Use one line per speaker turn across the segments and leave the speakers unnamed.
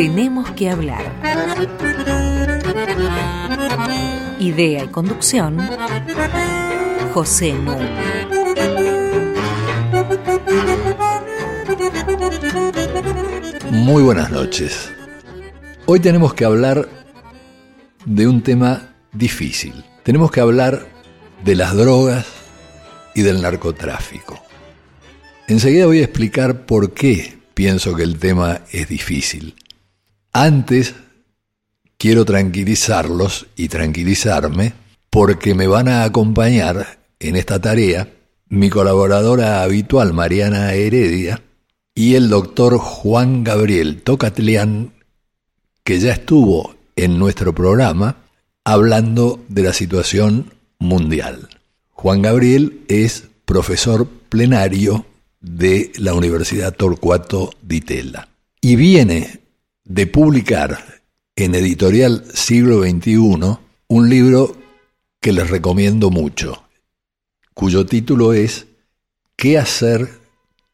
Tenemos que hablar. Idea y conducción, José Núñez.
Muy buenas noches. Hoy tenemos que hablar de un tema difícil. Tenemos que hablar de las drogas y del narcotráfico. Enseguida voy a explicar por qué pienso que el tema es difícil. Antes quiero tranquilizarlos y tranquilizarme porque me van a acompañar en esta tarea mi colaboradora habitual Mariana Heredia y el doctor Juan Gabriel Tocatlián, que ya estuvo en nuestro programa hablando de la situación mundial. Juan Gabriel es profesor plenario de la Universidad Torcuato Di Tella y viene de publicar en Editorial Siglo XXI un libro que les recomiendo mucho, cuyo título es ¿Qué hacer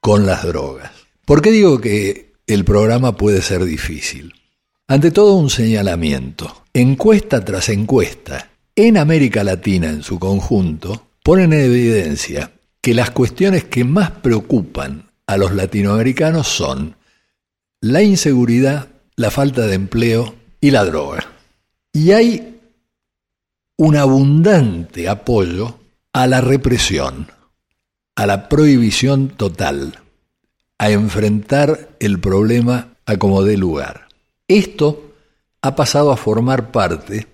con las drogas? ¿Por qué digo que el programa puede ser difícil? Ante todo un señalamiento. Encuesta tras encuesta, en América Latina en su conjunto, ponen en evidencia que las cuestiones que más preocupan a los latinoamericanos son la inseguridad, la falta de empleo y la droga. Y hay un abundante apoyo a la represión, a la prohibición total, a enfrentar el problema a como dé lugar. Esto ha pasado a formar parte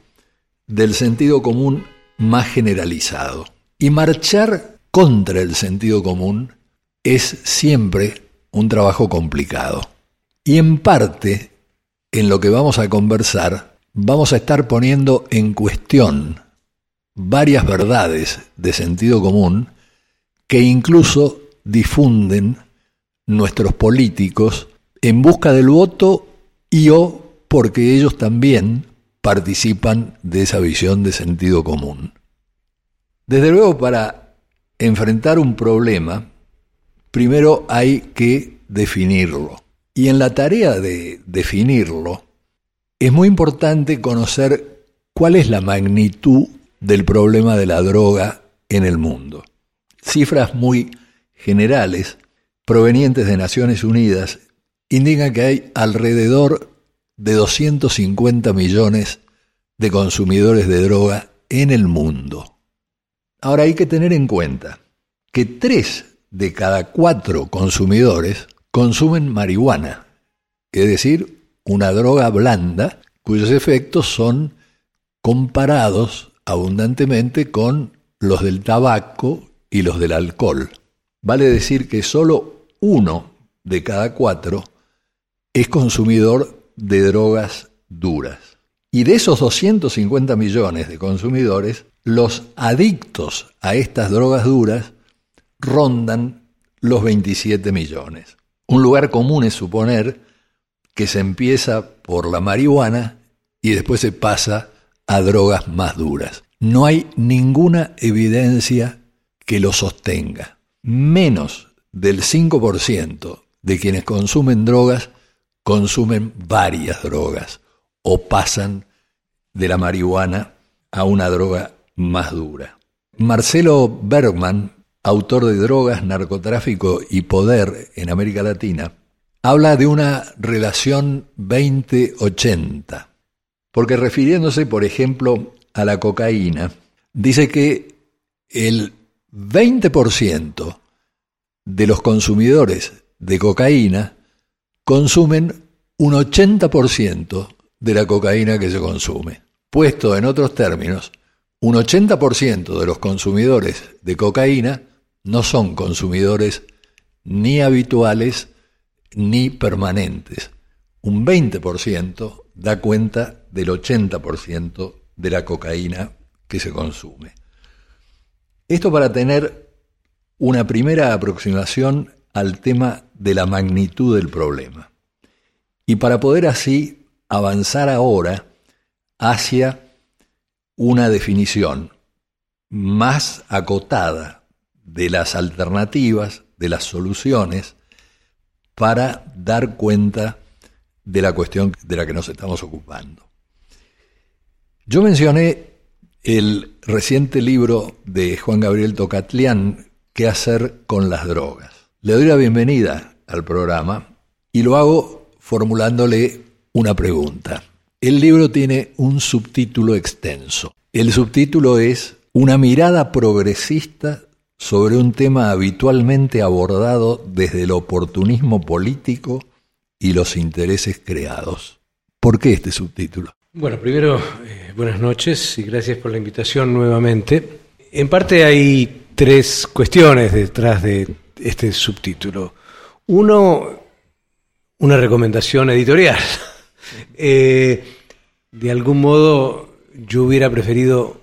del sentido común más generalizado. Y marchar contra el sentido común es siempre un trabajo complicado. Y en parte, en lo que vamos a conversar, vamos a estar poniendo en cuestión varias verdades de sentido común que incluso difunden nuestros políticos en busca del voto y o porque ellos también participan de esa visión de sentido común. Desde luego, para enfrentar un problema, primero hay que definirlo. Y en la tarea de definirlo, es muy importante conocer cuál es la magnitud del problema de la droga en el mundo. Cifras muy generales, provenientes de Naciones Unidas, indican que hay alrededor de 250 millones de consumidores de droga en el mundo. Ahora hay que tener en cuenta que tres de cada cuatro consumidores consumen marihuana, es decir, una droga blanda cuyos efectos son comparados abundantemente con los del tabaco y los del alcohol. Vale decir que solo uno de cada cuatro es consumidor de drogas duras. Y de esos 250 millones de consumidores, los adictos a estas drogas duras rondan los 27 millones. Un lugar común es suponer que se empieza por la marihuana y después se pasa a drogas más duras. No hay ninguna evidencia que lo sostenga. Menos del 5% de quienes consumen drogas consumen varias drogas o pasan de la marihuana a una droga más dura. Marcelo Bergman, autor de Drogas, Narcotráfico y Poder en América Latina, habla de una relación 20-80, porque refiriéndose, por ejemplo, a la cocaína, dice que el 20% de los consumidores de cocaína consumen un 80% de la cocaína que se consume. Puesto en otros términos, un 80% de los consumidores de cocaína no son consumidores ni habituales ni permanentes. Un 20% da cuenta del 80% de la cocaína que se consume. Esto para tener una primera aproximación al tema de la magnitud del problema. Y para poder así avanzar ahora hacia una definición más acotada de las alternativas, de las soluciones, para dar cuenta de la cuestión de la que nos estamos ocupando. Yo mencioné el reciente libro de Juan Gabriel Tocatlián, ¿Qué hacer con las drogas? Le doy la bienvenida al programa y lo hago formulándole una pregunta. El libro tiene un subtítulo extenso. El subtítulo es Una mirada progresista sobre un tema habitualmente abordado desde el oportunismo político y los intereses creados. ¿Por qué este subtítulo?
Bueno, primero, eh, buenas noches y gracias por la invitación nuevamente. En parte hay tres cuestiones detrás de este subtítulo. Uno, una recomendación editorial. Eh, de algún modo yo hubiera preferido,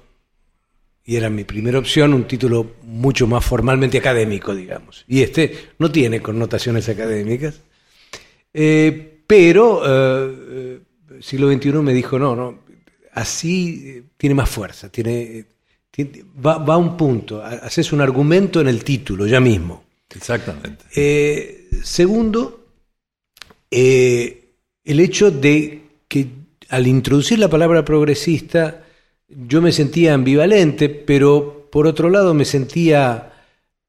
y era mi primera opción, un título mucho más formalmente académico, digamos. Y este no tiene connotaciones académicas, eh, pero eh, siglo XXI me dijo, no, no, así tiene más fuerza, tiene, va, va, a un punto, haces un argumento en el título ya mismo.
Exactamente.
Eh, segundo, eh, el hecho de que al introducir la palabra progresista yo me sentía ambivalente, pero por otro lado me sentía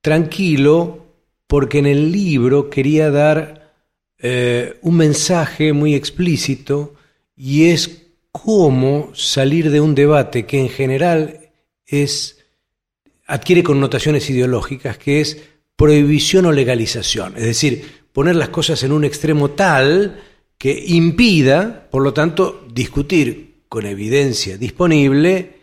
tranquilo porque en el libro quería dar eh, un mensaje muy explícito y es cómo salir de un debate que en general es adquiere connotaciones ideológicas, que es prohibición o legalización, es decir, poner las cosas en un extremo tal que impida, por lo tanto, discutir con evidencia disponible,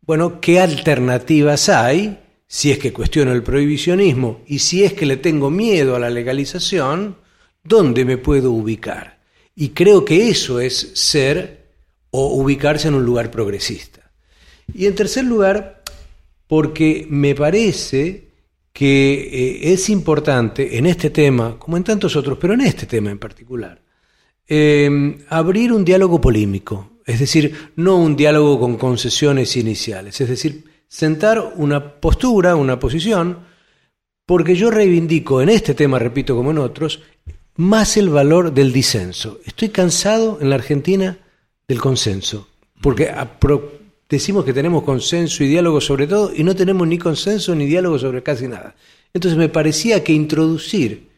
bueno, qué alternativas hay, si es que cuestiono el prohibicionismo y si es que le tengo miedo a la legalización, ¿dónde me puedo ubicar? Y creo que eso es ser o ubicarse en un lugar progresista. Y en tercer lugar, porque me parece que eh, es importante en este tema, como en tantos otros, pero en este tema en particular, em, abrir un diálogo polémico, es decir, no un diálogo con concesiones iniciales, es decir, sentar una postura, una posición, porque yo reivindico en este tema, repito, como en otros, más el valor del disenso. Estoy cansado en la Argentina del consenso, porque decimos que tenemos consenso y diálogo sobre todo y no tenemos ni consenso ni diálogo sobre casi nada. Entonces me parecía que introducir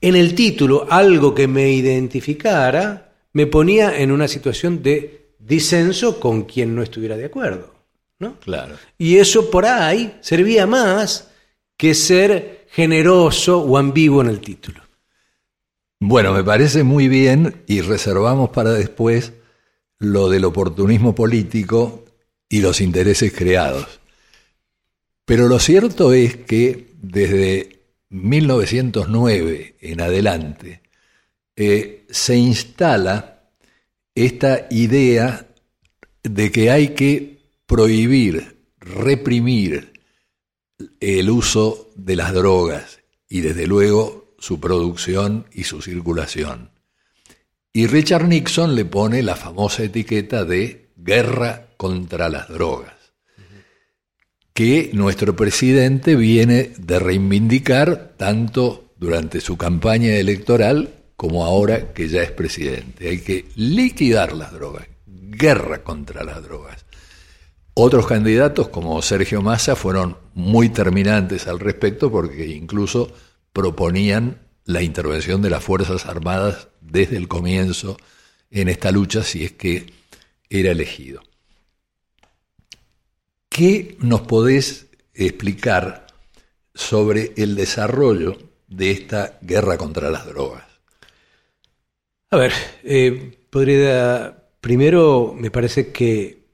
en el título algo que me identificara me ponía en una situación de disenso con quien no estuviera de acuerdo. ¿no?
Claro.
Y eso por ahí servía más que ser generoso o ambiguo en el título.
Bueno, me parece muy bien y reservamos para después lo del oportunismo político y los intereses creados. Pero lo cierto es que desde 1909 en adelante eh, se instala esta idea de que hay que prohibir, reprimir el uso de las drogas y desde luego su producción y su circulación. Y Richard Nixon le pone la famosa etiqueta de guerra contra las drogas, que nuestro presidente viene de reivindicar tanto durante su campaña electoral como ahora que ya es presidente. Hay que liquidar las drogas, guerra contra las drogas. Otros candidatos como Sergio Massa fueron muy terminantes al respecto porque incluso proponían la intervención de las Fuerzas Armadas desde el comienzo en esta lucha si es que era elegido. ¿Qué nos podés explicar sobre el desarrollo de esta guerra contra las drogas?
A ver, eh, podría. Primero, me parece que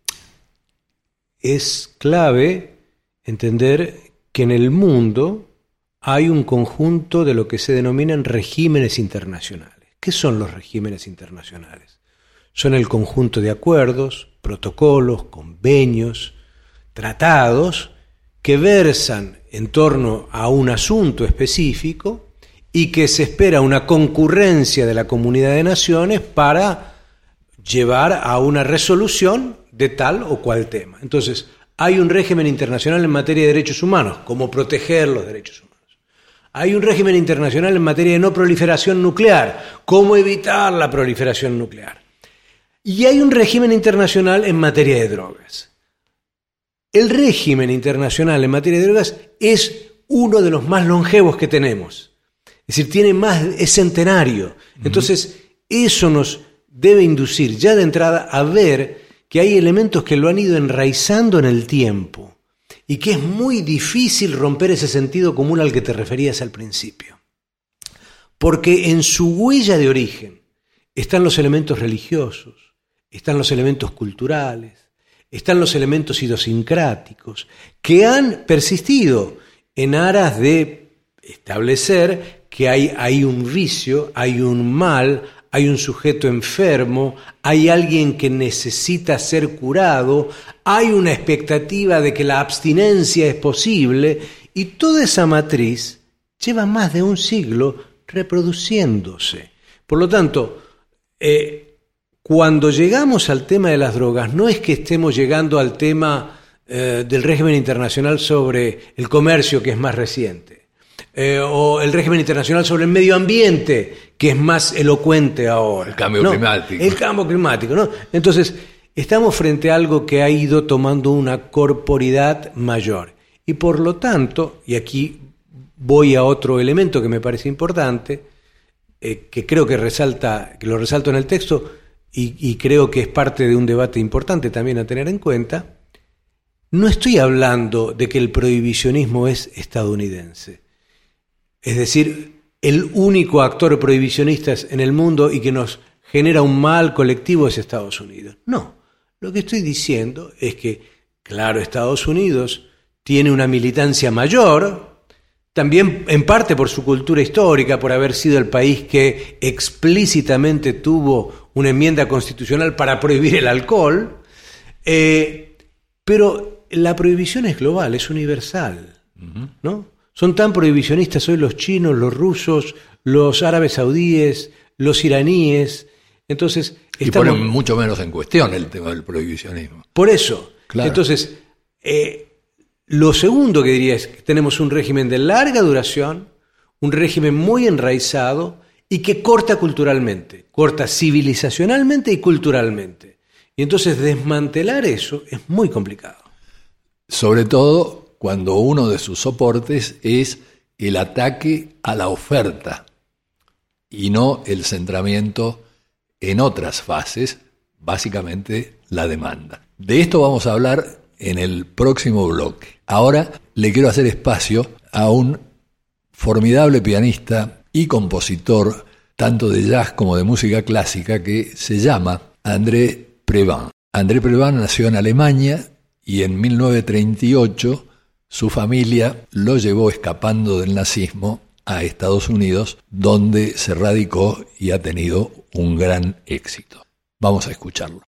es clave entender que en el mundo hay un conjunto de lo que se denominan regímenes internacionales. ¿Qué son los regímenes internacionales? Son el conjunto de acuerdos, protocolos, convenios, tratados que versan en torno a un asunto específico y que se espera una concurrencia de la comunidad de naciones para llevar a una resolución de tal o cual tema. Entonces, hay un régimen internacional en materia de derechos humanos, como proteger los derechos humanos. Hay un régimen internacional en materia de no proliferación nuclear. ¿Cómo evitar la proliferación nuclear? Y hay un régimen internacional en materia de drogas. El régimen internacional en materia de drogas es uno de los más longevos que tenemos. Es decir, tiene más, es centenario. Entonces, eso nos debe inducir ya de entrada a ver que hay elementos que lo han ido enraizando en el tiempo y que es muy difícil romper ese sentido común al que te referías al principio. Porque en su huella de origen están los elementos religiosos, están los elementos culturales, están los elementos idiosincráticos, que han persistido en aras de establecer que hay, un vicio, hay un mal, hay un sujeto enfermo, hay alguien que necesita ser curado, hay una expectativa de que la abstinencia es posible y toda esa matriz lleva más de un siglo reproduciéndose. Por lo tanto, eh, cuando llegamos al tema de las drogas, no es que estemos llegando al tema eh, del régimen internacional sobre el comercio, que es más reciente. Eh, o el régimen internacional sobre el medio ambiente, que es más elocuente ahora.
El cambio climático.
El cambio climático, ¿no? Entonces, estamos frente a algo que ha ido tomando una corporidad mayor. Y por lo tanto, y aquí voy a otro elemento que me parece importante, eh, que creo que resalta, que lo resalto en el texto, y creo que es parte de un debate importante también a tener en cuenta, no estoy hablando de que el prohibicionismo es estadounidense es decir, el único actor prohibicionista en el mundo y que nos genera un mal colectivo es Estados Unidos. No, lo que estoy diciendo es que, claro, Estados Unidos tiene una militancia mayor, también en parte por su cultura histórica, por haber sido el país que explícitamente tuvo una enmienda constitucional para prohibir el alcohol, eh, pero la prohibición es global, es universal, ¿no? Son tan prohibicionistas hoy los chinos, los rusos, los árabes saudíes, los iraníes. Entonces,
y ponen mucho menos en cuestión el tema del prohibicionismo.
Por eso. Entonces, eh, lo segundo que diría es que tenemos un régimen de larga duración, un régimen muy enraizado y que corta culturalmente, corta civilizacionalmente y culturalmente. Y entonces desmantelar eso es muy complicado.
Sobre todo cuando uno de sus soportes es el ataque a la oferta y no el centramiento en otras fases, básicamente la demanda. De esto vamos a hablar en el próximo bloque. Ahora le quiero hacer espacio a un formidable pianista y compositor tanto de jazz como de música clásica que se llama André Previn. André Previn nació en Alemania y en 1938 su familia lo llevó escapando del nazismo a Estados Unidos, donde se radicó y ha tenido un gran éxito. Vamos a escucharlo.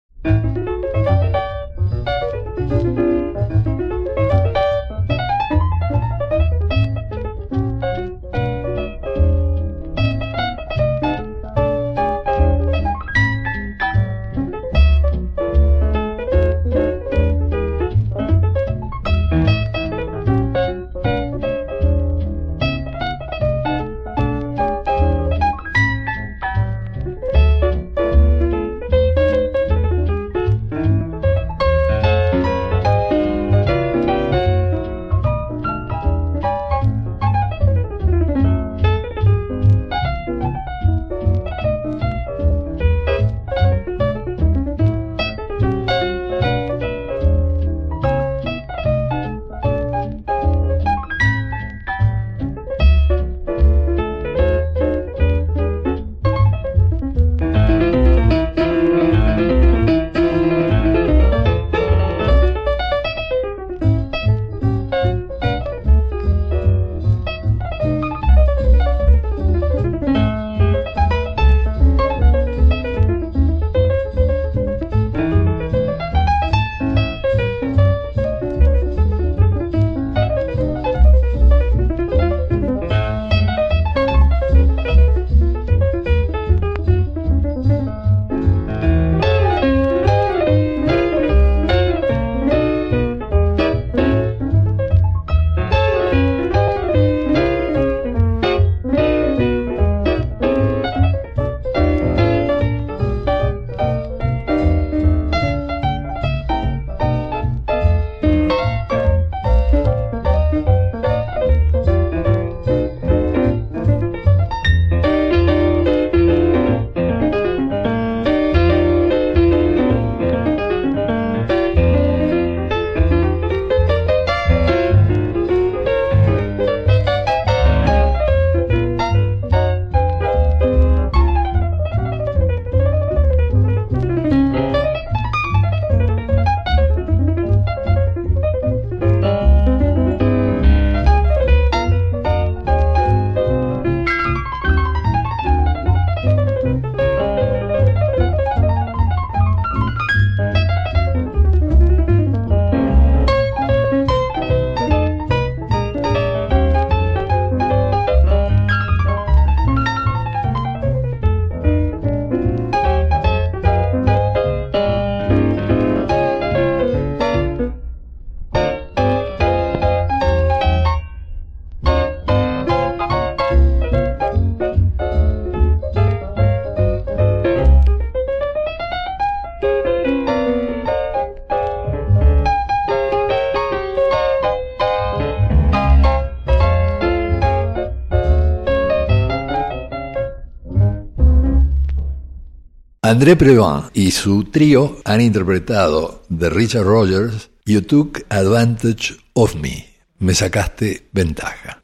André Previn y su trío han interpretado de Richard Rogers You Took Advantage of Me. Me sacaste ventaja.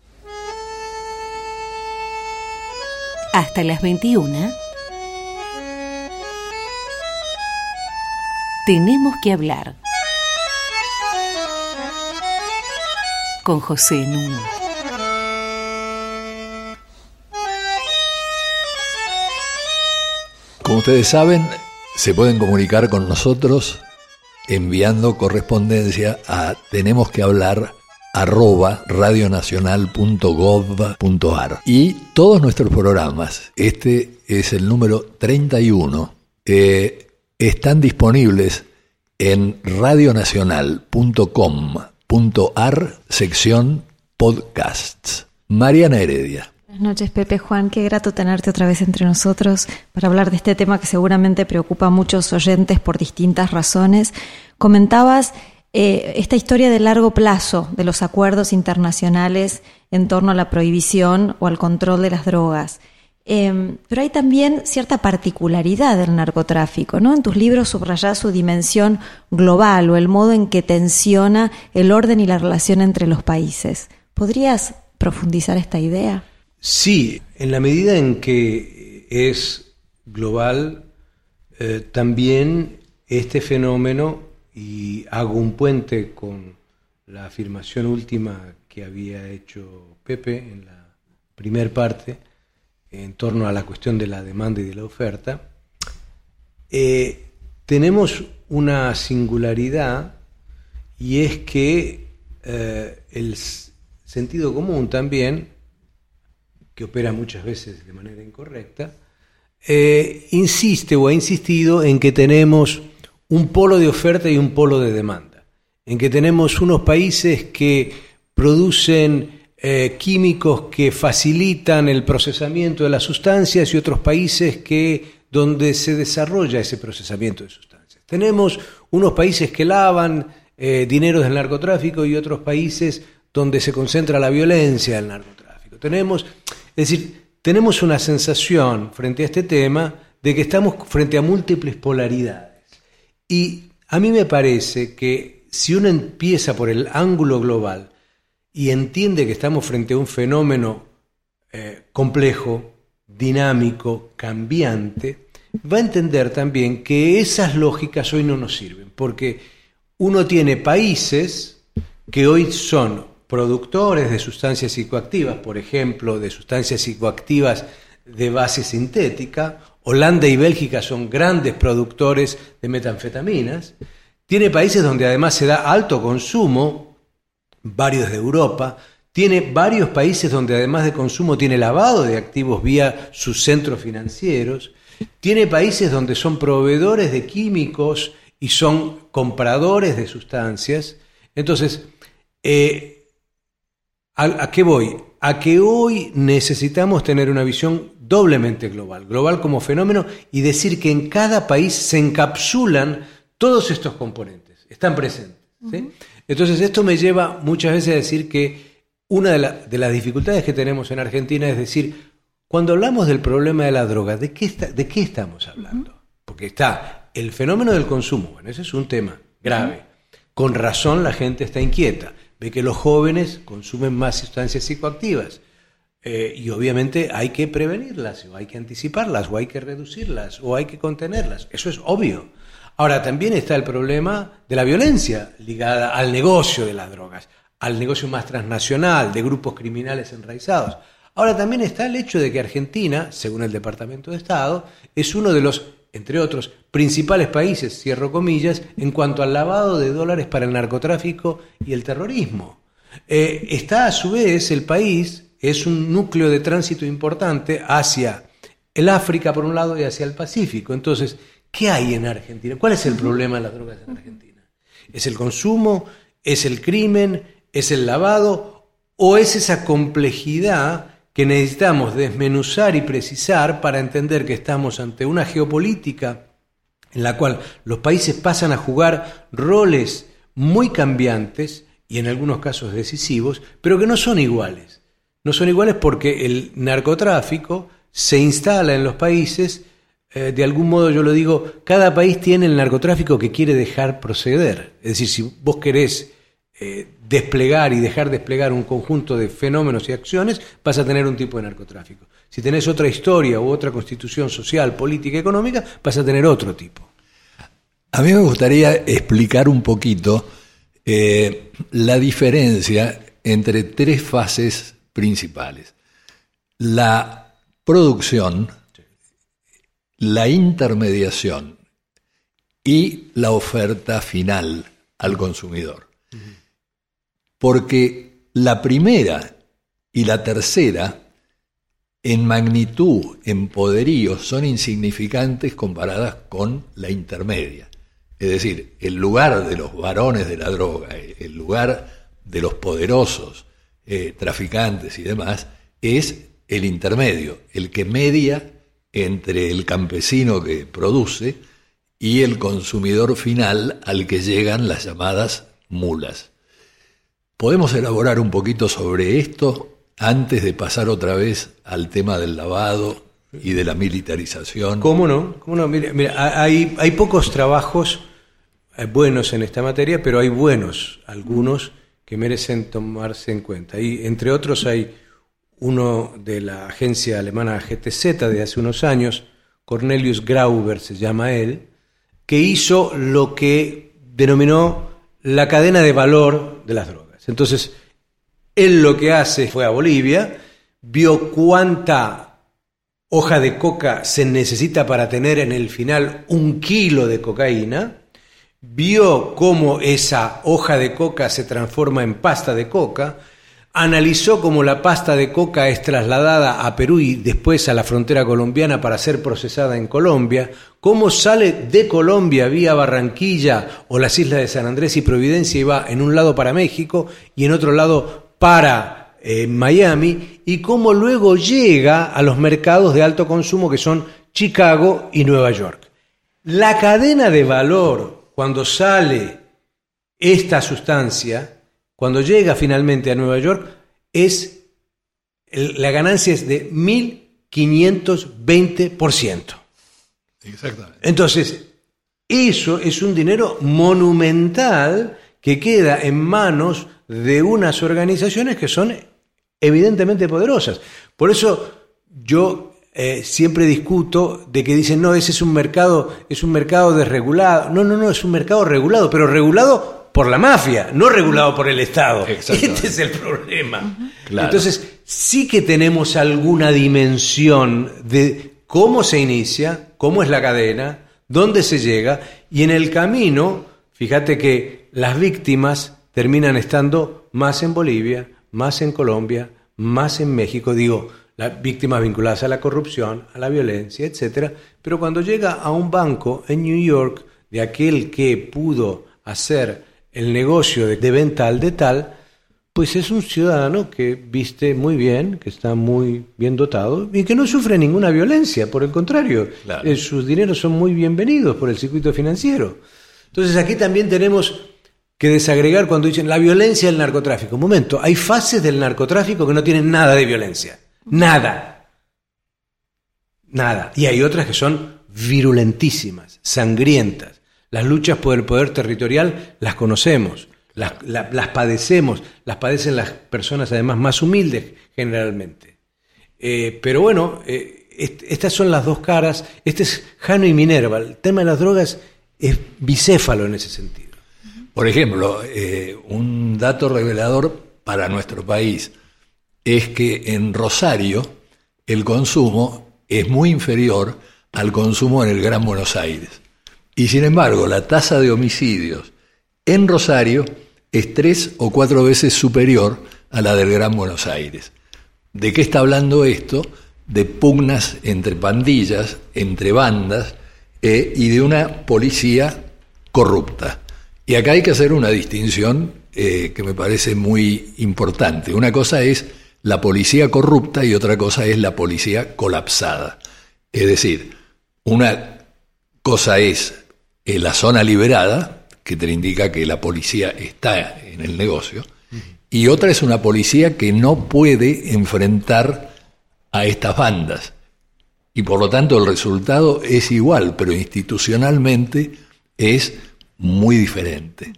Hasta las 21. Tenemos que hablar. Con José Nuno.
Como ustedes saben, se pueden comunicar con nosotros enviando correspondencia a tenemos que hablar arroba radionacional.gov.ar y todos nuestros programas, este es el número 31, eh, están disponibles en radionacional.com.ar sección podcasts. Mariana Heredia.
Buenas noches, Pepe Juan. Qué grato tenerte otra vez entre nosotros para hablar de este tema que seguramente preocupa a muchos oyentes por distintas razones. Comentabas eh, esta historia de largo plazo de los acuerdos internacionales en torno a la prohibición o al control de las drogas. Em, pero hay también cierta particularidad del narcotráfico, ¿no? En tus libros subrayas su dimensión global o el modo en que tensiona el orden y la relación entre los países. ¿Podrías profundizar esta idea?
Sí, en la medida en que es global, eh, también este fenómeno, y hago un puente con la afirmación última que había hecho Pepe en la primer parte, en torno a la cuestión de la demanda y de la oferta, eh, tenemos una singularidad y es que eh, el sentido común también que opera muchas veces de manera incorrecta, eh, insiste o ha insistido en que tenemos un polo de oferta y un polo de demanda, en que tenemos unos países que producen eh, químicos que facilitan el procesamiento de las sustancias y otros países que donde se desarrolla ese procesamiento de sustancias. Tenemos unos países que lavan eh, dinero del narcotráfico y otros países donde se concentra la violencia del narcotráfico. Tenemos es decir, tenemos una sensación frente a este tema de que estamos frente a múltiples polaridades. Y a mí me parece que si uno empieza por el ángulo global y entiende que estamos frente a un fenómeno eh, complejo, dinámico, cambiante, va a entender también que esas lógicas hoy no nos sirven, porque uno tiene países que hoy son productores de sustancias psicoactivas, por ejemplo, de sustancias psicoactivas de base sintética. Holanda y Bélgica son grandes productores de metanfetaminas. Tiene países donde además se da alto consumo, varios de Europa. Tiene varios países donde además de consumo tiene lavado de activos vía sus centros financieros. Tiene países donde son proveedores de químicos y son compradores de sustancias. Entonces, eh, ¿A, qué voy? A que hoy necesitamos tener una visión doblemente global, global como fenómeno y decir que en cada país se encapsulan todos estos componentes, están presentes. Entonces esto me lleva muchas veces a decir que una de, las dificultades que tenemos en Argentina es decir, cuando hablamos del problema de la droga, ¿de qué, de qué estamos hablando? Porque está el fenómeno del consumo, bueno, ese es un tema grave. Con razón la gente está inquieta ve que los jóvenes consumen más sustancias psicoactivas. Eh, y obviamente hay que prevenirlas, o hay que anticiparlas, o hay que reducirlas, o hay que contenerlas. Eso es obvio. Ahora, también está el problema de la violencia ligada al negocio de las drogas, al negocio más transnacional, de grupos criminales enraizados. Ahora también está el hecho de que Argentina, según el Departamento de Estado, es uno de los entre otros, principales países, cierro comillas, en cuanto al lavado de dólares para el narcotráfico y el terrorismo. Eh, está a su vez el país, es un núcleo de tránsito importante hacia el África por un lado y hacia el Pacífico. Entonces, ¿qué hay en Argentina? ¿Cuál es el problema de las drogas en Argentina? ¿Es el consumo? ¿Es el crimen? ¿Es el lavado? ¿O es esa complejidad que necesitamos desmenuzar y precisar para entender que estamos ante una geopolítica en la cual los países pasan a jugar roles muy cambiantes y en algunos casos decisivos, pero que no son iguales. No son iguales porque el narcotráfico se instala en los países eh, de algún modo yo lo digo, cada país tiene el narcotráfico que quiere dejar proceder. Es decir, si vos querés eh, desplegar y dejar desplegar un conjunto de fenómenos y acciones, vas a tener un tipo de narcotráfico. Si tenés otra historia u otra constitución social, política, económica, vas a tener otro tipo.
A mí me gustaría explicar un poquito eh, la diferencia entre tres fases principales. La producción, la intermediación y la oferta final al consumidor. Porque la primera y la tercera, en magnitud, en poderío, son insignificantes comparadas con la intermedia. Es decir, el lugar de los varones de la droga, el lugar de los poderosos eh, traficantes y demás, es el intermedio, el que media entre el campesino que produce y el consumidor final al que llegan las llamadas mulas. ¿Podemos elaborar un poquito sobre esto antes de pasar otra vez al tema del lavado y de la militarización?
¿Cómo no? ¿Cómo no? Mira, hay, pocos trabajos eh, buenos en esta materia, pero hay buenos, algunos que merecen tomarse en cuenta. Y entre otros hay uno de la agencia alemana GTZ de hace unos años, Cornelius Grauber se llama él, que hizo lo que denominó la cadena de valor de las drogas. Entonces, él lo que hace fue a Bolivia, vio cuánta hoja de coca se necesita para tener en el final un kilo de cocaína, vio cómo esa hoja de coca se transforma en pasta de coca, analizó cómo la pasta de coca es trasladada a Perú y después a la frontera colombiana para ser procesada en Colombia, cómo sale de Colombia vía Barranquilla o las islas de San Andrés y Providencia y va en un lado para México y en otro lado para eh, Miami, y cómo luego llega a los mercados de alto consumo que son Chicago y Nueva York. La cadena de valor, cuando sale esta sustancia, cuando llega finalmente a Nueva York, es la ganancia es de 1520%. Exactamente. Entonces, eso es un dinero monumental que queda en manos de unas organizaciones que son evidentemente poderosas. Por eso yo eh, siempre discuto de que dicen, no, ese es un mercado, es un mercado desregulado. No, no, no, es un mercado regulado, pero regulado por la mafia, no regulado por el Estado. Este es el problema. Entonces, sí que tenemos alguna dimensión de cómo se inicia, cómo es la cadena, dónde se llega, y en el camino, fíjate que las víctimas terminan estando más en Bolivia, más en Colombia, más en México, digo, las víctimas vinculadas a la corrupción, a la violencia, etcétera, pero cuando llega a un banco en New York de aquel que pudo hacer el negocio de, venta al de tal, pues es un ciudadano que viste muy bien, que está muy bien dotado y que no sufre ninguna violencia, por el contrario, eh, sus dineros son muy bienvenidos por el circuito financiero. Entonces aquí también tenemos que desagregar cuando dicen la violencia del narcotráfico. Un momento, hay fases del narcotráfico que no tienen nada de violencia, nada, nada. Y hay otras que son virulentísimas, sangrientas. Las luchas por el poder territorial las conocemos, las, padecemos, las padecen las personas además más humildes generalmente. Eh, pero bueno, eh, estas son las dos caras. Este es Jano y Minerva. El tema de las drogas es bicéfalo en ese sentido.
Por ejemplo, eh, un dato revelador para nuestro país es que en Rosario el consumo es muy inferior al consumo en el Gran Buenos Aires. Y sin embargo, la tasa de homicidios en Rosario es tres o cuatro veces superior a la del Gran Buenos Aires. ¿De qué está hablando esto? De pugnas entre pandillas, entre bandas eh, y de una policía corrupta. Y acá hay que hacer una distinción eh, que me parece muy importante. Una cosa es la policía corrupta y otra cosa es la policía colapsada. Es decir, una cosa es la zona liberada, que te indica que la policía está en el negocio, y otra es una policía que no puede enfrentar a estas bandas. y por lo tanto el resultado es igual, pero institucionalmente es muy diferente.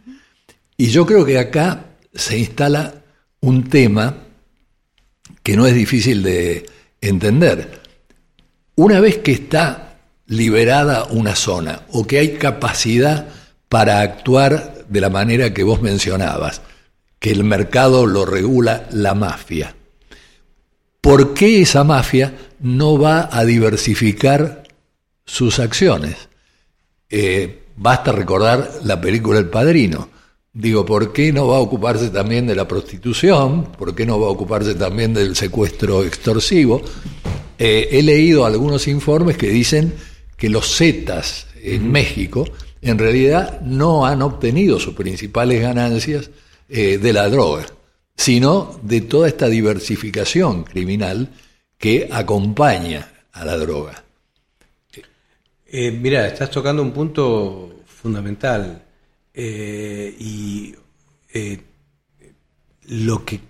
Y yo creo que acá se instala un tema que no es difícil de entender. Una vez que está liberada una zona o que hay capacidad para actuar de la manera que vos mencionabas, que el mercado lo regula la mafia, ¿por qué esa mafia no va a diversificar sus acciones? Eh, basta recordar la película El Padrino. Digo, ¿por qué no va a ocuparse también de la prostitución? ¿Por qué no va a ocuparse también del secuestro extorsivo? Eh, he leído algunos informes que dicen que los Zetas en México en realidad no han obtenido sus principales ganancias eh, de la droga sino de toda esta diversificación criminal que acompaña a la droga.
Eh, mira, estás tocando un punto fundamental eh, y eh, lo, que,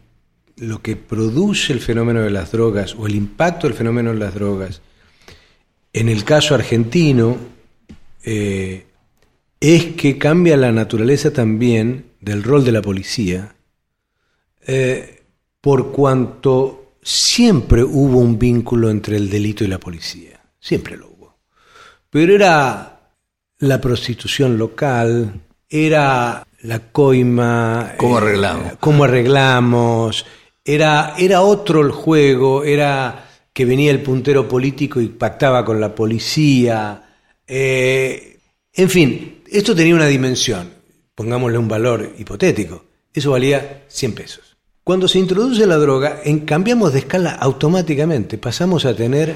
lo que produce el fenómeno de las drogas o el impacto del fenómeno de las drogas, en el caso argentino, es que cambia la naturaleza también del rol de la policía eh, por cuanto siempre hubo un vínculo entre el delito y la policía, siempre lo hubo. Pero era la prostitución local, era la coima.
¿Cómo arreglamos?
Eh, ¿Cómo arreglamos? Era, era otro el juego, era que venía el puntero político y pactaba con la policía. Eh, en fin, esto tenía una dimensión, pongámosle un valor hipotético. Eso valía 100 pesos. Cuando se introduce la droga, en, cambiamos de escala automáticamente, pasamos a tener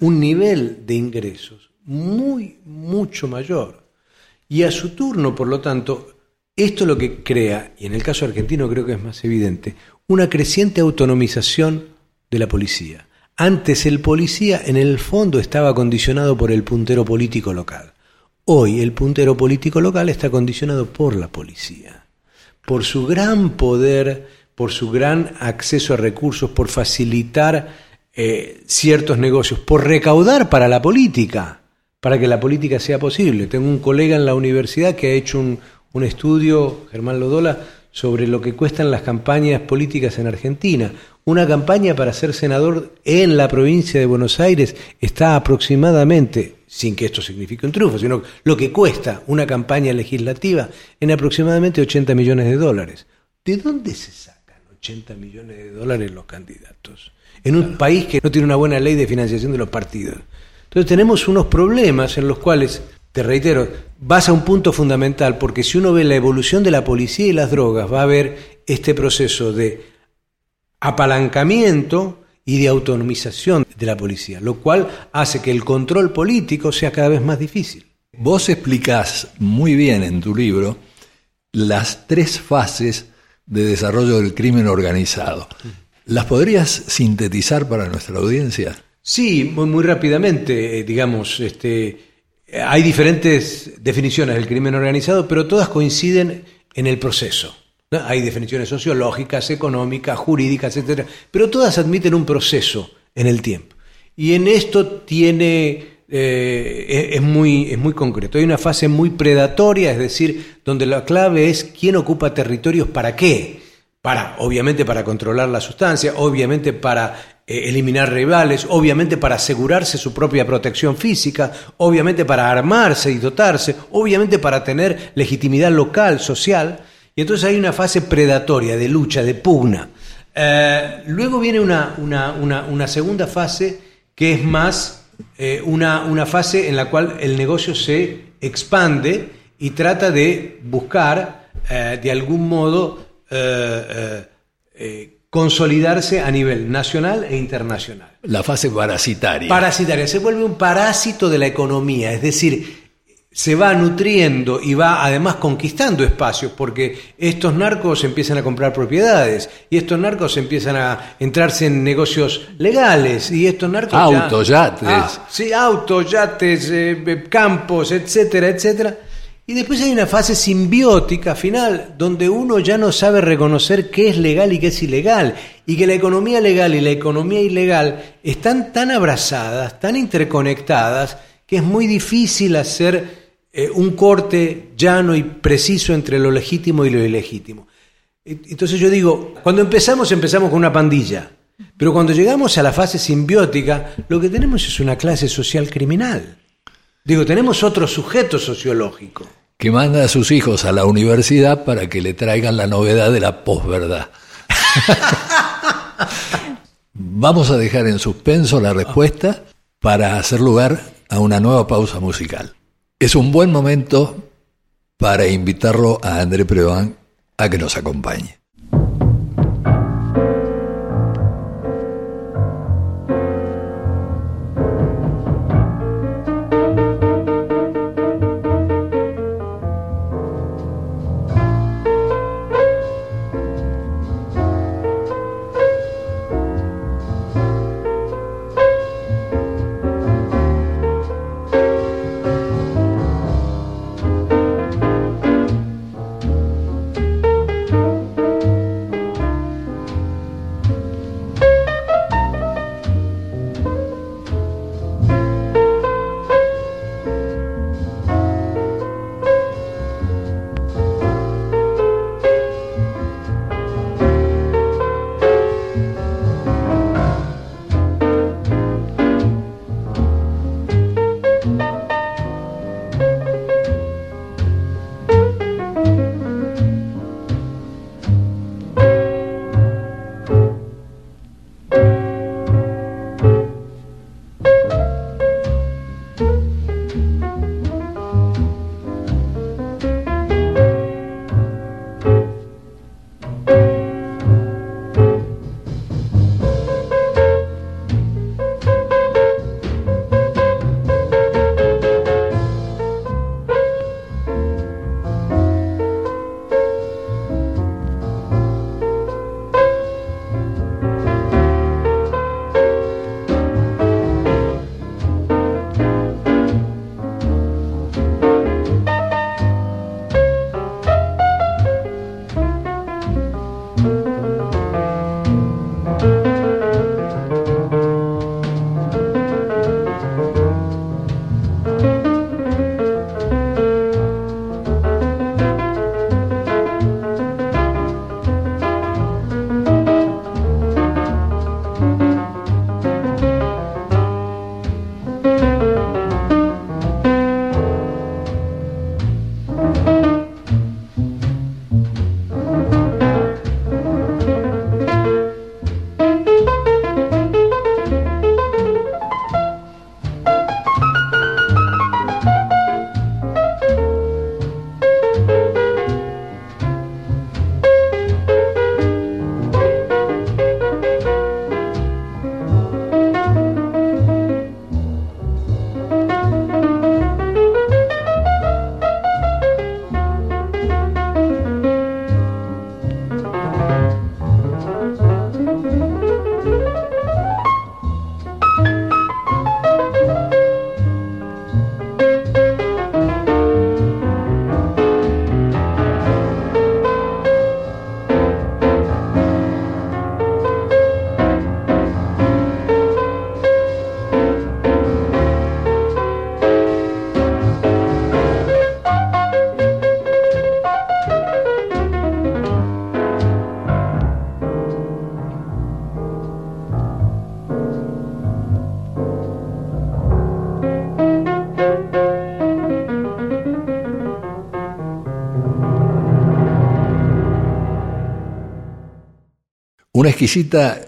un nivel de ingresos muy, mucho mayor. Y a su turno, por lo tanto, esto lo que crea, y en el caso argentino creo que es más evidente, una creciente autonomización de la policía. Antes el policía en el fondo estaba condicionado por el puntero político local. Hoy el puntero político local está condicionado por la policía, por su gran poder por su gran acceso a recursos, por facilitar eh, ciertos negocios, por recaudar para la política, para que la política sea posible. Tengo un colega en la universidad que ha hecho un, un estudio, Germán Lodola, sobre lo que cuestan las campañas políticas en Argentina. Una campaña para ser senador en la provincia de Buenos Aires está aproximadamente, sin que esto signifique un triunfo, sino lo que cuesta una campaña legislativa en aproximadamente 80 millones de dólares. ¿De dónde se saca? 80 millones de dólares los candidatos. En un país que no tiene una buena ley de financiación de los partidos. Entonces tenemos unos problemas en los cuales, te reitero, vas a un punto fundamental, porque si uno ve la evolución de la policía y las drogas, va a ver este proceso de apalancamiento y de autonomización de la policía, lo cual hace que el control político sea cada vez más difícil.
Vos explicás muy bien en tu libro las tres fases de desarrollo del crimen organizado. ¿Las podrías sintetizar para nuestra audiencia?
Sí, muy, muy rápidamente, eh, digamos, este, hay diferentes definiciones del crimen organizado, pero todas coinciden en el proceso. Hay definiciones sociológicas, económicas, jurídicas, etcétera, pero todas admiten un proceso en el tiempo. Y en esto tiene eh, es, muy, es muy concreto. Hay una fase muy predatoria, es decir, donde la clave es quién ocupa territorios para qué. Para, obviamente, para controlar la sustancia, obviamente para eh, eliminar rivales, obviamente para asegurarse su propia protección física, obviamente para armarse y dotarse, obviamente para tener legitimidad local, social. Y entonces hay una fase predatoria, de lucha, de pugna. Eh, luego viene una, una, una, segunda fase que es más eh, una, fase en la cual el negocio se expande y trata de buscar de algún modo eh, consolidarse a nivel nacional e internacional.
La fase parasitaria.
Parasitaria, se vuelve un parásito de la economía, es decir, se va nutriendo y va además conquistando espacios, porque estos narcos empiezan a comprar propiedades y estos narcos empiezan a entrarse en negocios legales y estos narcos...
Autos, yates.
Ah, sí, autos, yates, eh, campos, etcétera, etcétera. Y después hay una fase simbiótica final, donde uno ya no sabe reconocer qué es legal y qué es ilegal, y que la economía legal y la economía ilegal están tan abrazadas, tan interconectadas, que es muy difícil hacer eh, un corte llano y preciso entre lo legítimo y lo ilegítimo. Entonces yo digo, cuando empezamos empezamos con una pandilla, pero cuando llegamos a la fase simbiótica, lo que tenemos es una clase social criminal. Digo, tenemos otro sujeto sociológico
que manda a sus hijos a la universidad para que le traigan la novedad de la posverdad. Vamos a dejar en suspenso la respuesta para hacer lugar a una nueva pausa musical. Es un buen momento para invitarlo a André Preván a que nos acompañe. Una exquisita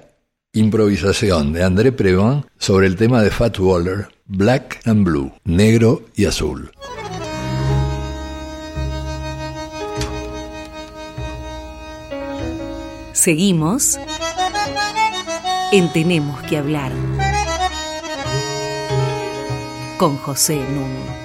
improvisación de André Previn sobre el tema de Fat Waller, Black and Blue, negro y azul.
Seguimos en Tenemos que hablar con José Nuno.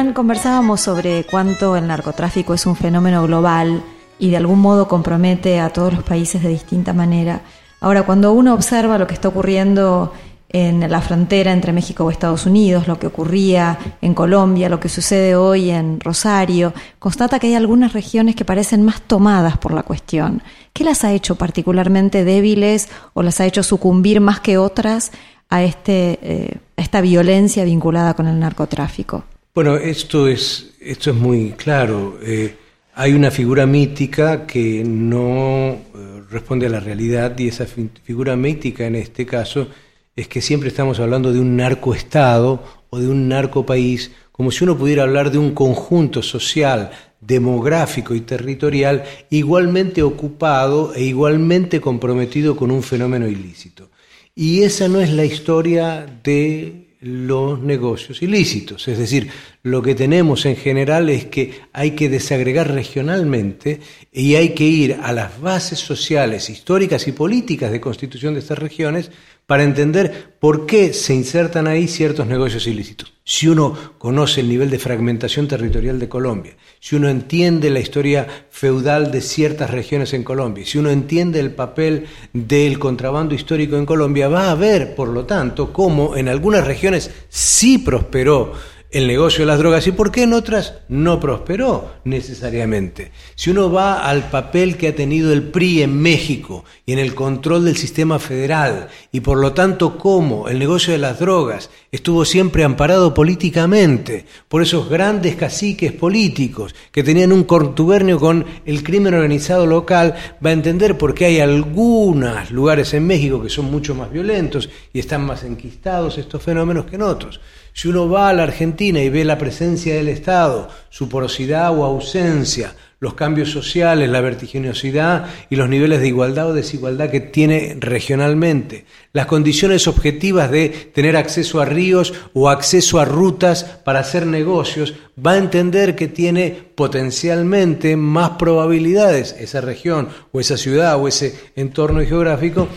Conversábamos sobre cuánto el narcotráfico es un fenómeno global y de algún modo compromete a todos los países de distinta manera. Ahora, cuando uno observa lo que está ocurriendo en la frontera entre México y Estados Unidos, lo que ocurría en Colombia, lo que sucede hoy en Rosario, constata que hay algunas regiones que parecen más tomadas por la cuestión. ¿Qué las ha hecho particularmente débiles o las ha hecho sucumbir más que otras a, este, eh, esta violencia vinculada con el narcotráfico?
Bueno, esto es, esto es muy claro. Eh, hay una figura mítica que no eh, responde a la realidad y esa figura mítica en este caso es que siempre estamos hablando de un narcoestado o de un narcopaís, como si uno pudiera hablar de un conjunto social, demográfico y territorial igualmente ocupado e igualmente comprometido con un fenómeno ilícito. Y esa no es la historia de los negocios ilícitos. Es decir, lo que tenemos en general es que hay que desagregar regionalmente y hay que ir a las bases sociales, históricas y políticas de constitución de estas regiones para entender por qué se insertan ahí ciertos negocios ilícitos. Si uno conoce el nivel de fragmentación territorial de Colombia, si uno entiende la historia feudal de ciertas regiones en Colombia, si uno entiende el papel del contrabando histórico en Colombia, va a ver, por lo tanto, cómo en algunas regiones sí prosperó el negocio de las drogas y por qué en otras no prosperó necesariamente. Si uno va al papel que ha tenido el PRI en México y en el control del sistema federal y por lo tanto cómo el negocio de las drogas estuvo siempre amparado políticamente por esos grandes caciques políticos que tenían un contubernio con el crimen organizado local, va a entender por qué hay algunos lugares en México que son mucho más violentos y están más enquistados estos fenómenos que en otros. Si uno va a la Argentina y ve la presencia del Estado, su porosidad o ausencia, los cambios sociales, la vertiginosidad y los niveles de igualdad o desigualdad que tiene regionalmente, las condiciones objetivas de tener acceso a ríos o acceso a rutas para hacer negocios, va a entender que tiene potencialmente más probabilidades esa región o esa ciudad o ese entorno geográfico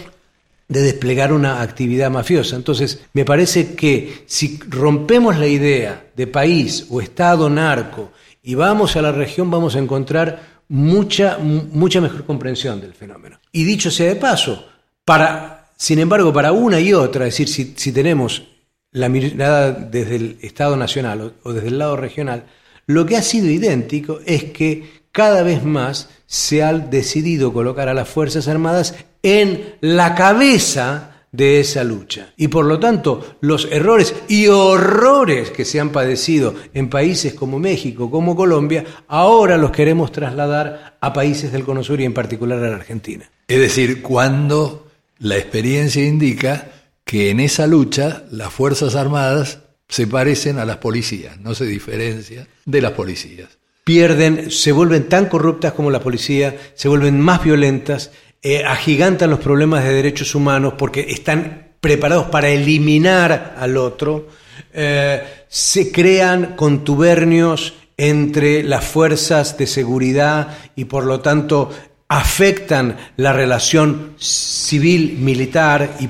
de desplegar una actividad mafiosa. Entonces, me parece que si rompemos la idea de país o Estado narco y vamos a la región, vamos a encontrar mucha, mucha mejor comprensión del fenómeno. Y dicho sea de paso, para, sin embargo, para una y otra, es decir, si, si tenemos la mirada desde el Estado nacional o desde el lado regional, lo que ha sido idéntico es que cada vez más se ha decidido colocar a las Fuerzas Armadas en la cabeza de esa lucha. Y por lo tanto, los errores y horrores que se han padecido en países como México, como Colombia, ahora los queremos trasladar a países del Cono Sur y en particular a la Argentina.
Es decir, cuando la experiencia indica que en esa lucha las Fuerzas Armadas se parecen a las policías, no se diferencian de las policías
pierden, se vuelven tan corruptas como la policía, se vuelven más violentas, eh, agigantan los problemas de derechos humanos porque están preparados para eliminar al otro, eh, se crean contubernios entre las fuerzas de seguridad y por lo tanto afectan la relación civil-militar y,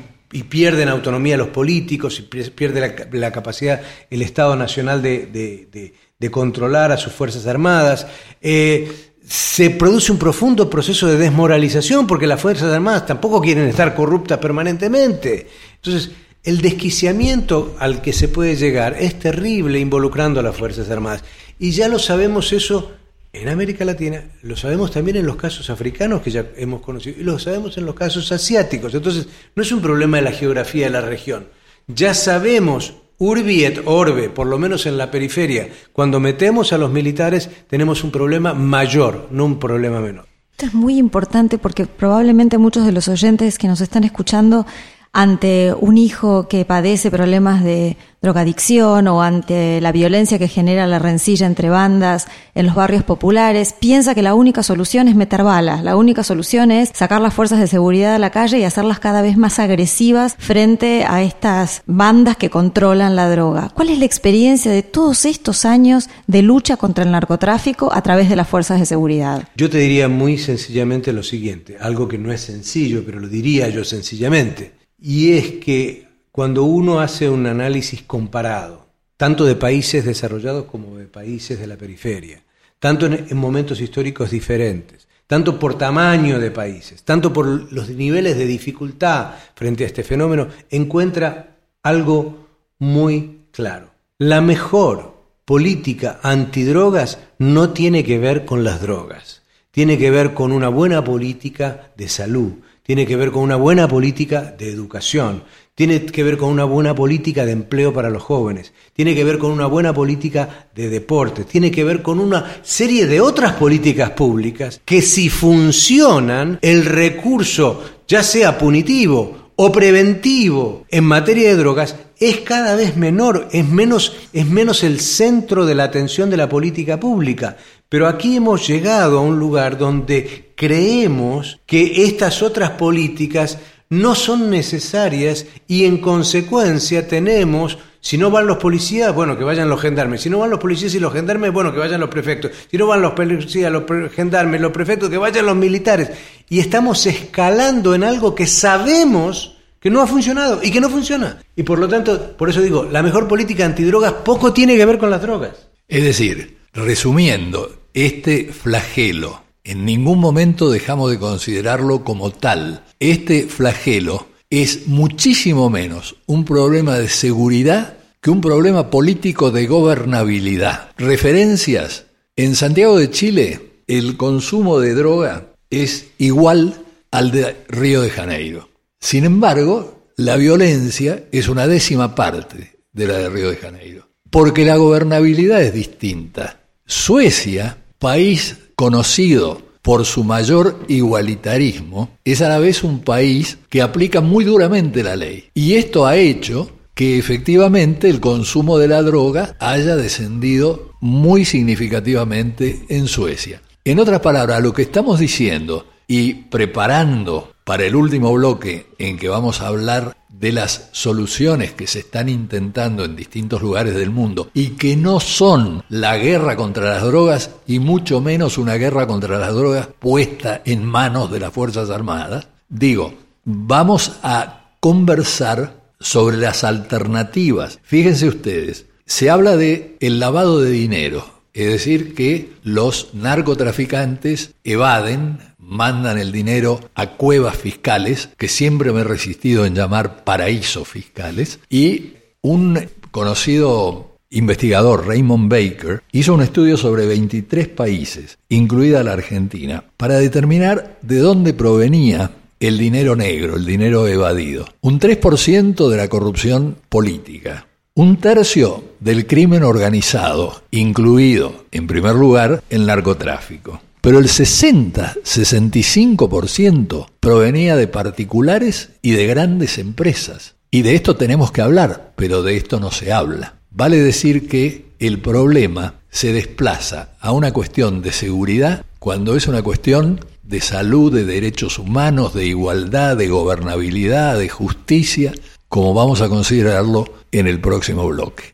pierden autonomía los políticos y pierde la, capacidad el Estado Nacional de controlar a sus Fuerzas Armadas. Eh, se produce un profundo proceso de desmoralización porque las Fuerzas Armadas tampoco quieren estar corruptas permanentemente. Entonces, el desquiciamiento al que se puede llegar es terrible involucrando a las Fuerzas Armadas. Y ya lo sabemos eso en América Latina, lo sabemos también en los casos africanos que ya hemos conocido, y lo sabemos en los casos asiáticos. Entonces, no es un problema de la geografía de la región. Ya sabemos Urbi et orbe, por lo menos en la periferia, cuando metemos a los militares tenemos un problema mayor, no un problema menor.
Esto es muy importante porque probablemente muchos de los oyentes que nos están escuchando ante un hijo que padece problemas de drogadicción o ante la violencia que genera la rencilla entre bandas en los barrios populares, piensa que la única solución es meter balas, la única solución es sacar las fuerzas de seguridad a la calle y hacerlas cada vez más agresivas frente a estas bandas que controlan la droga. ¿Cuál es la experiencia de todos estos años de lucha contra el narcotráfico a través de las fuerzas de seguridad?
Yo te diría muy sencillamente lo siguiente, algo que no es sencillo, pero lo diría yo sencillamente y es que cuando uno hace un análisis comparado, tanto de países desarrollados como de países de la periferia, tanto en, momentos históricos diferentes, tanto por tamaño de países, tanto por los niveles de dificultad frente a este fenómeno, encuentra algo muy claro. La mejor política antidrogas no tiene que ver con las drogas, tiene que ver con una buena política de salud, tiene que ver con una buena política de educación, tiene que ver con una buena política de empleo para los jóvenes, tiene que ver con una buena política de deporte, tiene que ver con una serie de otras políticas públicas que si funcionan, el recurso, ya sea punitivo o preventivo en materia de drogas, es cada vez menor, es menos, es menos el centro de la atención de la política pública. Pero aquí hemos llegado a un lugar donde creemos que estas otras políticas no son necesarias y en consecuencia tenemos, si no van los policías, bueno, que vayan los gendarmes, si no van los policías y los gendarmes, bueno, que vayan los prefectos, si no van los policías, los gendarmes, los prefectos, que vayan los militares. Y estamos escalando en algo que sabemos que no ha funcionado y que no funciona. Y por lo tanto, por eso digo, la mejor política antidrogas poco tiene que ver con las drogas.
Es decir, resumiendo, este flagelo en ningún momento dejamos de considerarlo como tal. Este flagelo es muchísimo menos un problema de seguridad que un problema político de gobernabilidad. Referencias. En Santiago de Chile, el consumo de droga es igual al de Río de Janeiro. Sin embargo, la violencia es una décima parte de la de Río de Janeiro, porque la gobernabilidad es distinta. Suecia, país conocido por su mayor igualitarismo, es a la vez un país que aplica muy duramente la ley. Y esto ha hecho que efectivamente el consumo de la droga haya descendido muy significativamente en Suecia. En otras palabras, lo que estamos diciendo y preparando para el último bloque en que vamos a hablar de las soluciones que se están intentando en distintos lugares del mundo y que no son la guerra contra las drogas y mucho menos una guerra contra las drogas puesta en manos de las Fuerzas Armadas, digo, vamos a conversar sobre las alternativas. Fíjense ustedes, se habla de el lavado de dinero, es decir, que los narcotraficantes evaden mandan el dinero a cuevas fiscales, que siempre me he resistido en llamar paraísos fiscales, y un conocido investigador, Raymond Baker, hizo un estudio sobre 23 países, incluida la Argentina, para determinar de dónde provenía el dinero negro, el dinero evadido. Un 3% de la corrupción política, un tercio del crimen organizado, incluido, en primer lugar, el narcotráfico pero el 60-65% provenía de particulares y de grandes empresas. Y de esto tenemos que hablar, pero de esto no se habla. Vale decir que el problema se desplaza a una cuestión de seguridad cuando es una cuestión de salud, de derechos humanos, de igualdad, de gobernabilidad, de justicia, como vamos a considerarlo en el próximo bloque.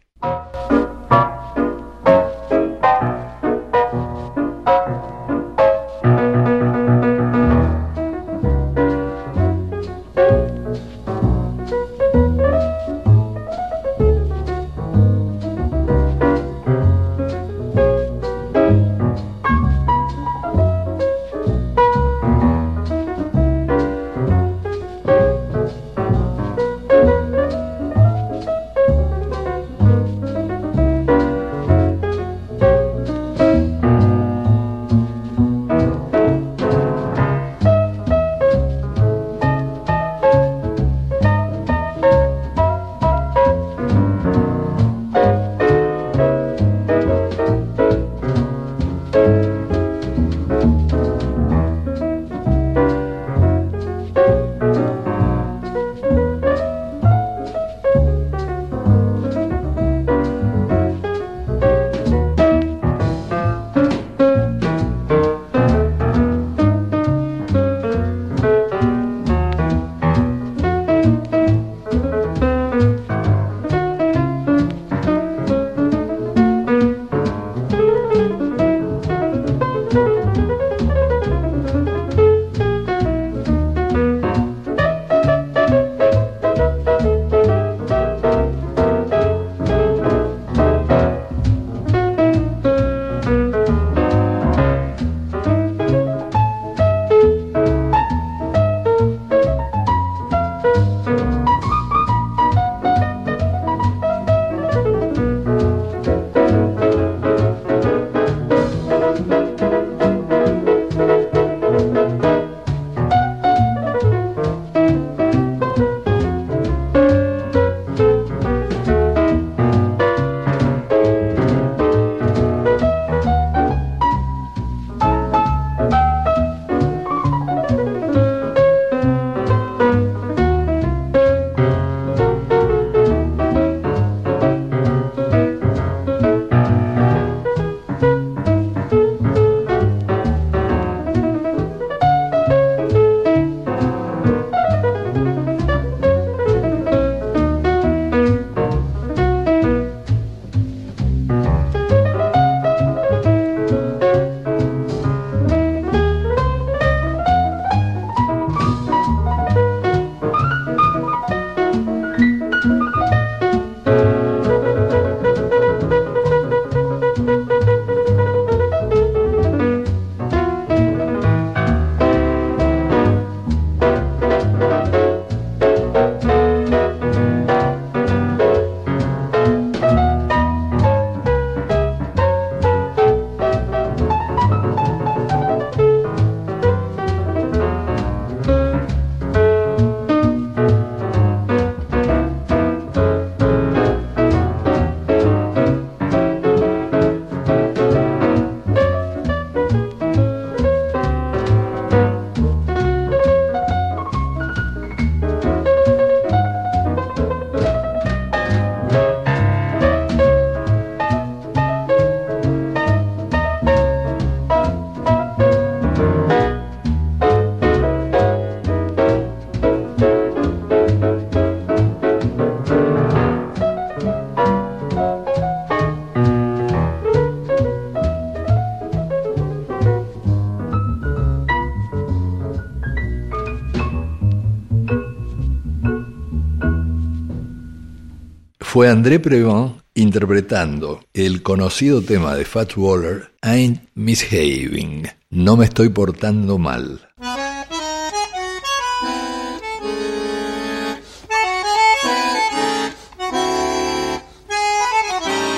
Fue André Previn interpretando el conocido tema de Fats Waller, Ain't Misbehaving, No me estoy portando mal.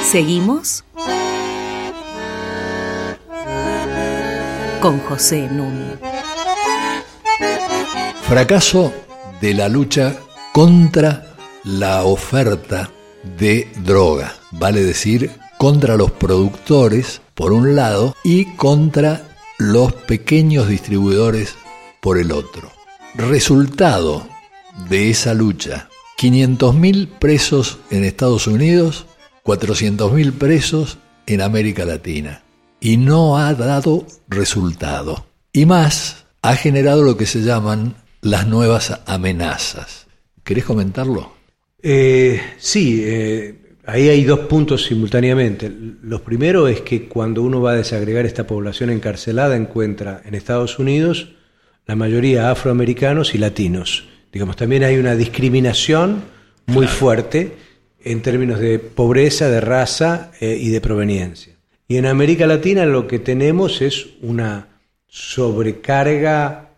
Seguimos con José Nun.
Fracaso de la lucha contra la oferta de droga, vale decir, contra los productores por un lado y contra los pequeños distribuidores por el otro. Resultado de esa lucha, 500.000 presos en Estados Unidos, 400.000 presos en América Latina. Y no ha dado resultado. Y más, ha generado lo que se llaman las nuevas amenazas. ¿Querés comentarlo?
Eh, sí, eh, ahí hay dos puntos simultáneamente. Lo primero es que cuando uno va a desagregar esta población encarcelada encuentra en Estados Unidos la mayoría afroamericanos y latinos. Digamos, también hay una discriminación muy fuerte en términos de pobreza, de raza eh, y de proveniencia. Y en América Latina lo que tenemos es una sobrecarga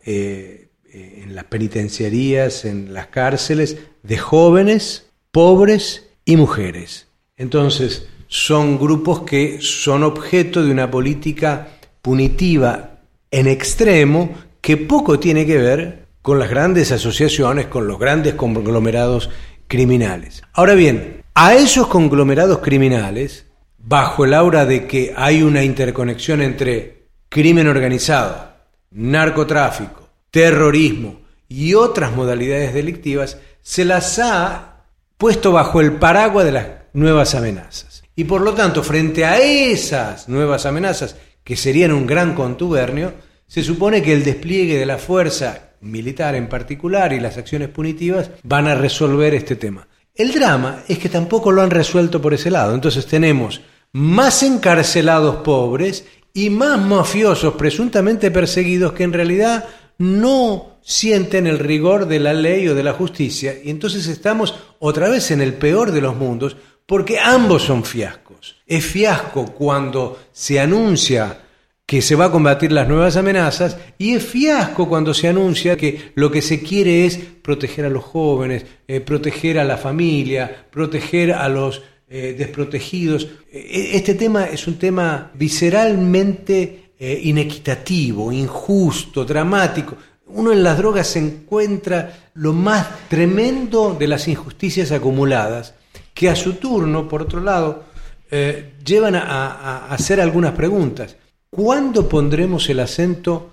en las penitenciarías, en las cárceles, de jóvenes, pobres y mujeres. Entonces, son grupos que son objeto de una política punitiva en extremo que poco tiene que ver con las grandes asociaciones, con los grandes conglomerados criminales. Ahora bien, a esos conglomerados criminales, bajo el aura de que hay una interconexión entre crimen organizado, narcotráfico, terrorismo y otras modalidades delictivas, se las ha puesto bajo el paraguas de las nuevas amenazas. Y por lo tanto, frente a esas nuevas amenazas, que serían un gran contubernio, se supone que el despliegue de la fuerza militar en particular y las acciones punitivas van a resolver este tema. El drama es que tampoco lo han resuelto por ese lado. Entonces tenemos más encarcelados pobres y más mafiosos presuntamente perseguidos que en realidad no sienten el rigor de la ley o de la justicia y entonces estamos otra vez en el peor de los mundos porque ambos son fiascos. Es fiasco cuando se anuncia que se va a combatir las nuevas amenazas y es fiasco cuando se anuncia que lo que se quiere es proteger a los jóvenes, eh, proteger a la familia, proteger a los eh, desprotegidos. E, este tema es un tema visceralmente eh, inequitativo, injusto, dramático. Uno en las drogas se encuentra lo más tremendo de las injusticias acumuladas, que a su turno, por otro lado, eh, llevan a, hacer algunas preguntas. ¿Cuándo pondremos el acento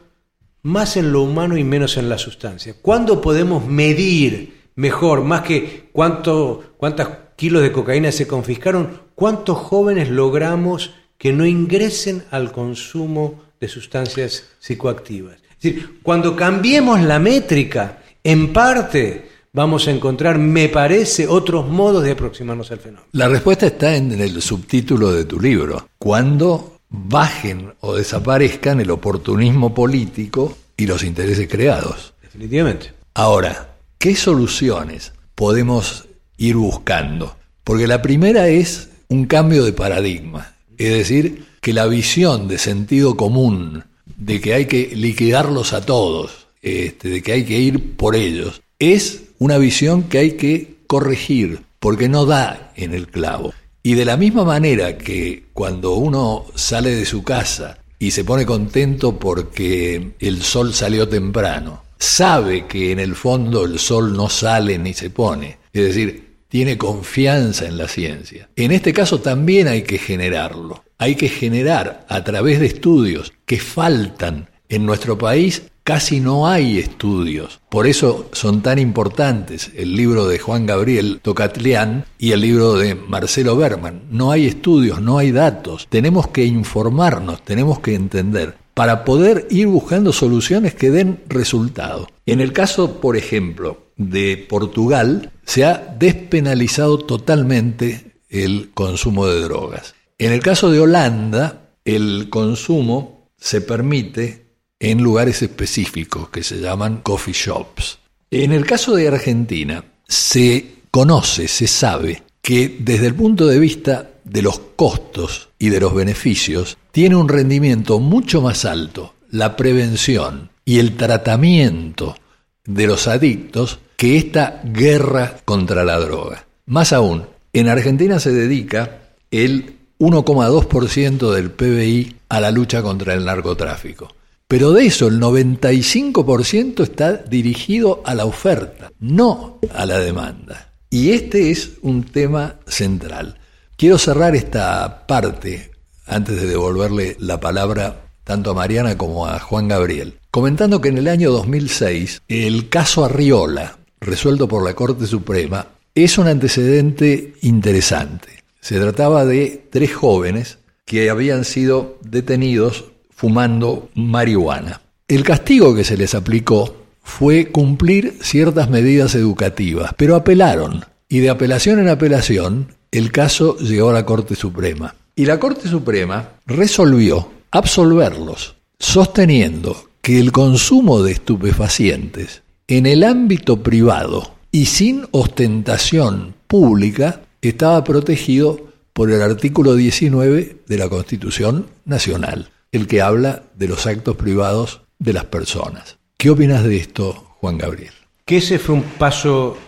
más en lo humano y menos en la sustancia? ¿Cuándo podemos medir mejor, más que cuánto, cuántos kilos de cocaína se confiscaron, cuántos jóvenes logramos que no ingresen al consumo de sustancias psicoactivas. Es decir, cuando cambiemos la métrica, en parte vamos a encontrar, me parece, otros modos de aproximarnos al fenómeno.
La respuesta está en el subtítulo de tu libro. Cuando bajen o desaparezcan el oportunismo político y los intereses creados.
Definitivamente.
Ahora, ¿qué soluciones podemos ir buscando? Porque la primera es un cambio de paradigma. Es decir, que la visión de sentido común, de que hay que liquidarlos a todos, este, de que hay que ir por ellos, es una visión que hay que corregir, porque no da en el clavo. Y de la misma manera que cuando uno sale de su casa y se pone contento porque el sol salió temprano, sabe que en el fondo el sol no sale ni se pone. Es decir, tiene confianza en la ciencia. En este caso también hay que generarlo. Hay que generar a través de estudios que faltan. En nuestro país casi no hay estudios. Por eso son tan importantes el libro de Juan Gabriel Tocatlián y el libro de Marcelo Berman. No hay estudios, no hay datos. Tenemos que informarnos, tenemos que entender para poder ir buscando soluciones que den resultado. En el caso, por ejemplo, de Portugal, se ha despenalizado totalmente el consumo de drogas. En el caso de Holanda, el consumo se permite en lugares específicos que se llaman coffee shops. En el caso de Argentina, se conoce, se sabe que desde el punto de vista de los costos y de los beneficios, tiene un rendimiento mucho más alto la prevención y el tratamiento de los adictos que esta guerra contra la droga. Más aún, en Argentina se dedica el 1,2% del PBI a la lucha contra el narcotráfico. Pero de eso el 95% está dirigido a la oferta, no a la demanda. Y este es un tema central. Quiero cerrar esta parte, antes de devolverle la palabra tanto a Mariana como a Juan Gabriel, comentando que en el año 2006 el caso Arriola, resuelto por la Corte Suprema, es un antecedente interesante. Se trataba de tres jóvenes que habían sido detenidos fumando marihuana. El castigo que se les aplicó fue cumplir ciertas medidas educativas, pero apelaron. Y de apelación en apelación, el caso llegó a la Corte Suprema. Y la Corte Suprema resolvió absolverlos, sosteniendo que el consumo de estupefacientes en el ámbito privado y sin ostentación pública estaba protegido por el artículo 19 de la Constitución Nacional, el que habla de los actos privados de las personas. ¿Qué opinas de esto, Juan Gabriel?
Que ese fue un paso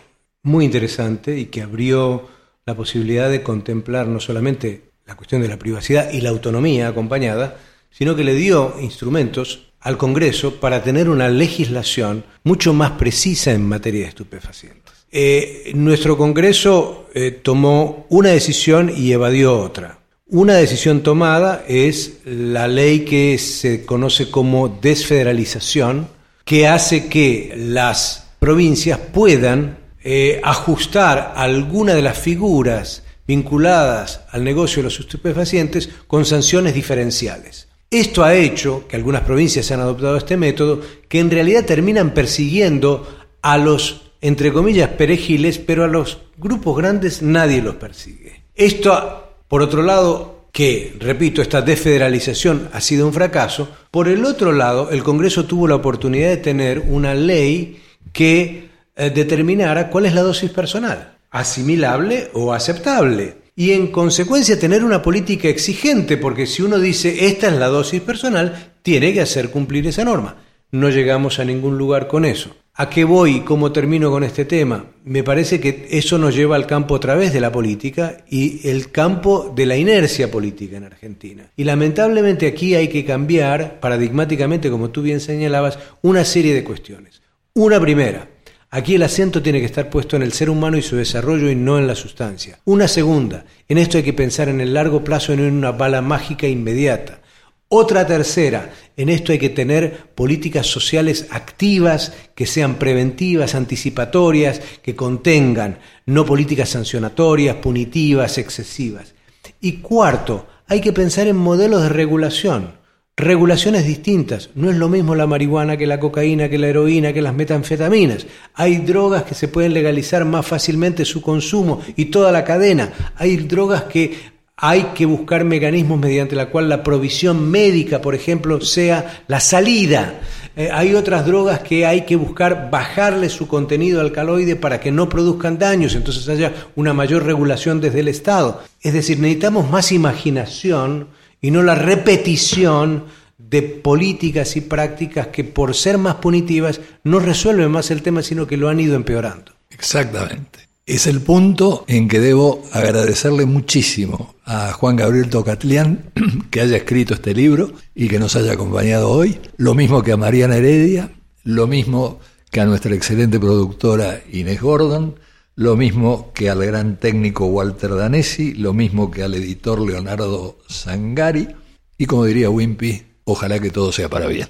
muy interesante y que abrió la posibilidad de contemplar no solamente la cuestión de la privacidad y la autonomía acompañada, sino que le dio instrumentos al Congreso para tener una legislación mucho más precisa en materia de estupefacientes. Eh, nuestro Congreso eh, tomó una decisión y evadió otra. Una decisión tomada es la ley que se conoce como desfederalización, que hace que las provincias puedan eh, ajustar alguna de las figuras vinculadas al negocio de los estupefacientes con sanciones diferenciales. Esto ha hecho que algunas provincias han adoptado este método, que en realidad terminan persiguiendo a los entre comillas, perejiles, pero a los grupos grandes nadie los persigue. Esto, por otro lado, que, repito, esta desfederalización ha sido un fracaso, por el otro lado, el Congreso tuvo la oportunidad de tener una ley que eh, determinara cuál es la dosis personal, asimilable o aceptable. Y en consecuencia tener una política exigente, porque si uno dice esta es la dosis personal, tiene que hacer cumplir esa norma. No llegamos a ningún lugar con eso. ¿A qué voy y cómo termino con este tema? Me parece que eso nos lleva al campo otra vez de la política y el campo de la inercia política en Argentina. Y lamentablemente aquí hay que cambiar paradigmáticamente, como tú bien señalabas, una serie de cuestiones. Una primera, Aquí el acento tiene que estar puesto en el ser humano y su desarrollo y no en la sustancia. Una segunda, en esto hay que pensar en el largo plazo y no en una bala mágica inmediata. Otra tercera, en esto hay que tener políticas sociales activas, que sean preventivas, anticipatorias, que contengan, no políticas sancionatorias, punitivas, excesivas. Y cuarto, hay que pensar en modelos de regulación, regulaciones distintas. No es lo mismo la marihuana que la cocaína, que la heroína, que las metanfetaminas. Hay drogas que se pueden legalizar más fácilmente su consumo y toda la cadena. Hay drogas que hay que buscar mecanismos mediante la cual la provisión médica, por ejemplo, sea la salida. Eh, hay otras drogas que hay que buscar bajarle su contenido alcaloide para que no produzcan daños, entonces haya una mayor regulación desde el Estado. Es decir, necesitamos más imaginación y no la repetición de políticas y prácticas que por ser más punitivas no resuelven más el tema, sino que lo han ido empeorando.
Exactamente. Es el punto en que debo agradecerle muchísimo a Juan Gabriel Tocatlián que haya escrito este libro y que nos haya acompañado hoy, lo mismo que a Mariana Heredia, lo mismo que a nuestra excelente productora Inés Gordon, lo mismo que al gran técnico Walter Danesi, lo mismo que al editor Leonardo Sangari, y como diría Wimpy, ojalá que todo sea para bien.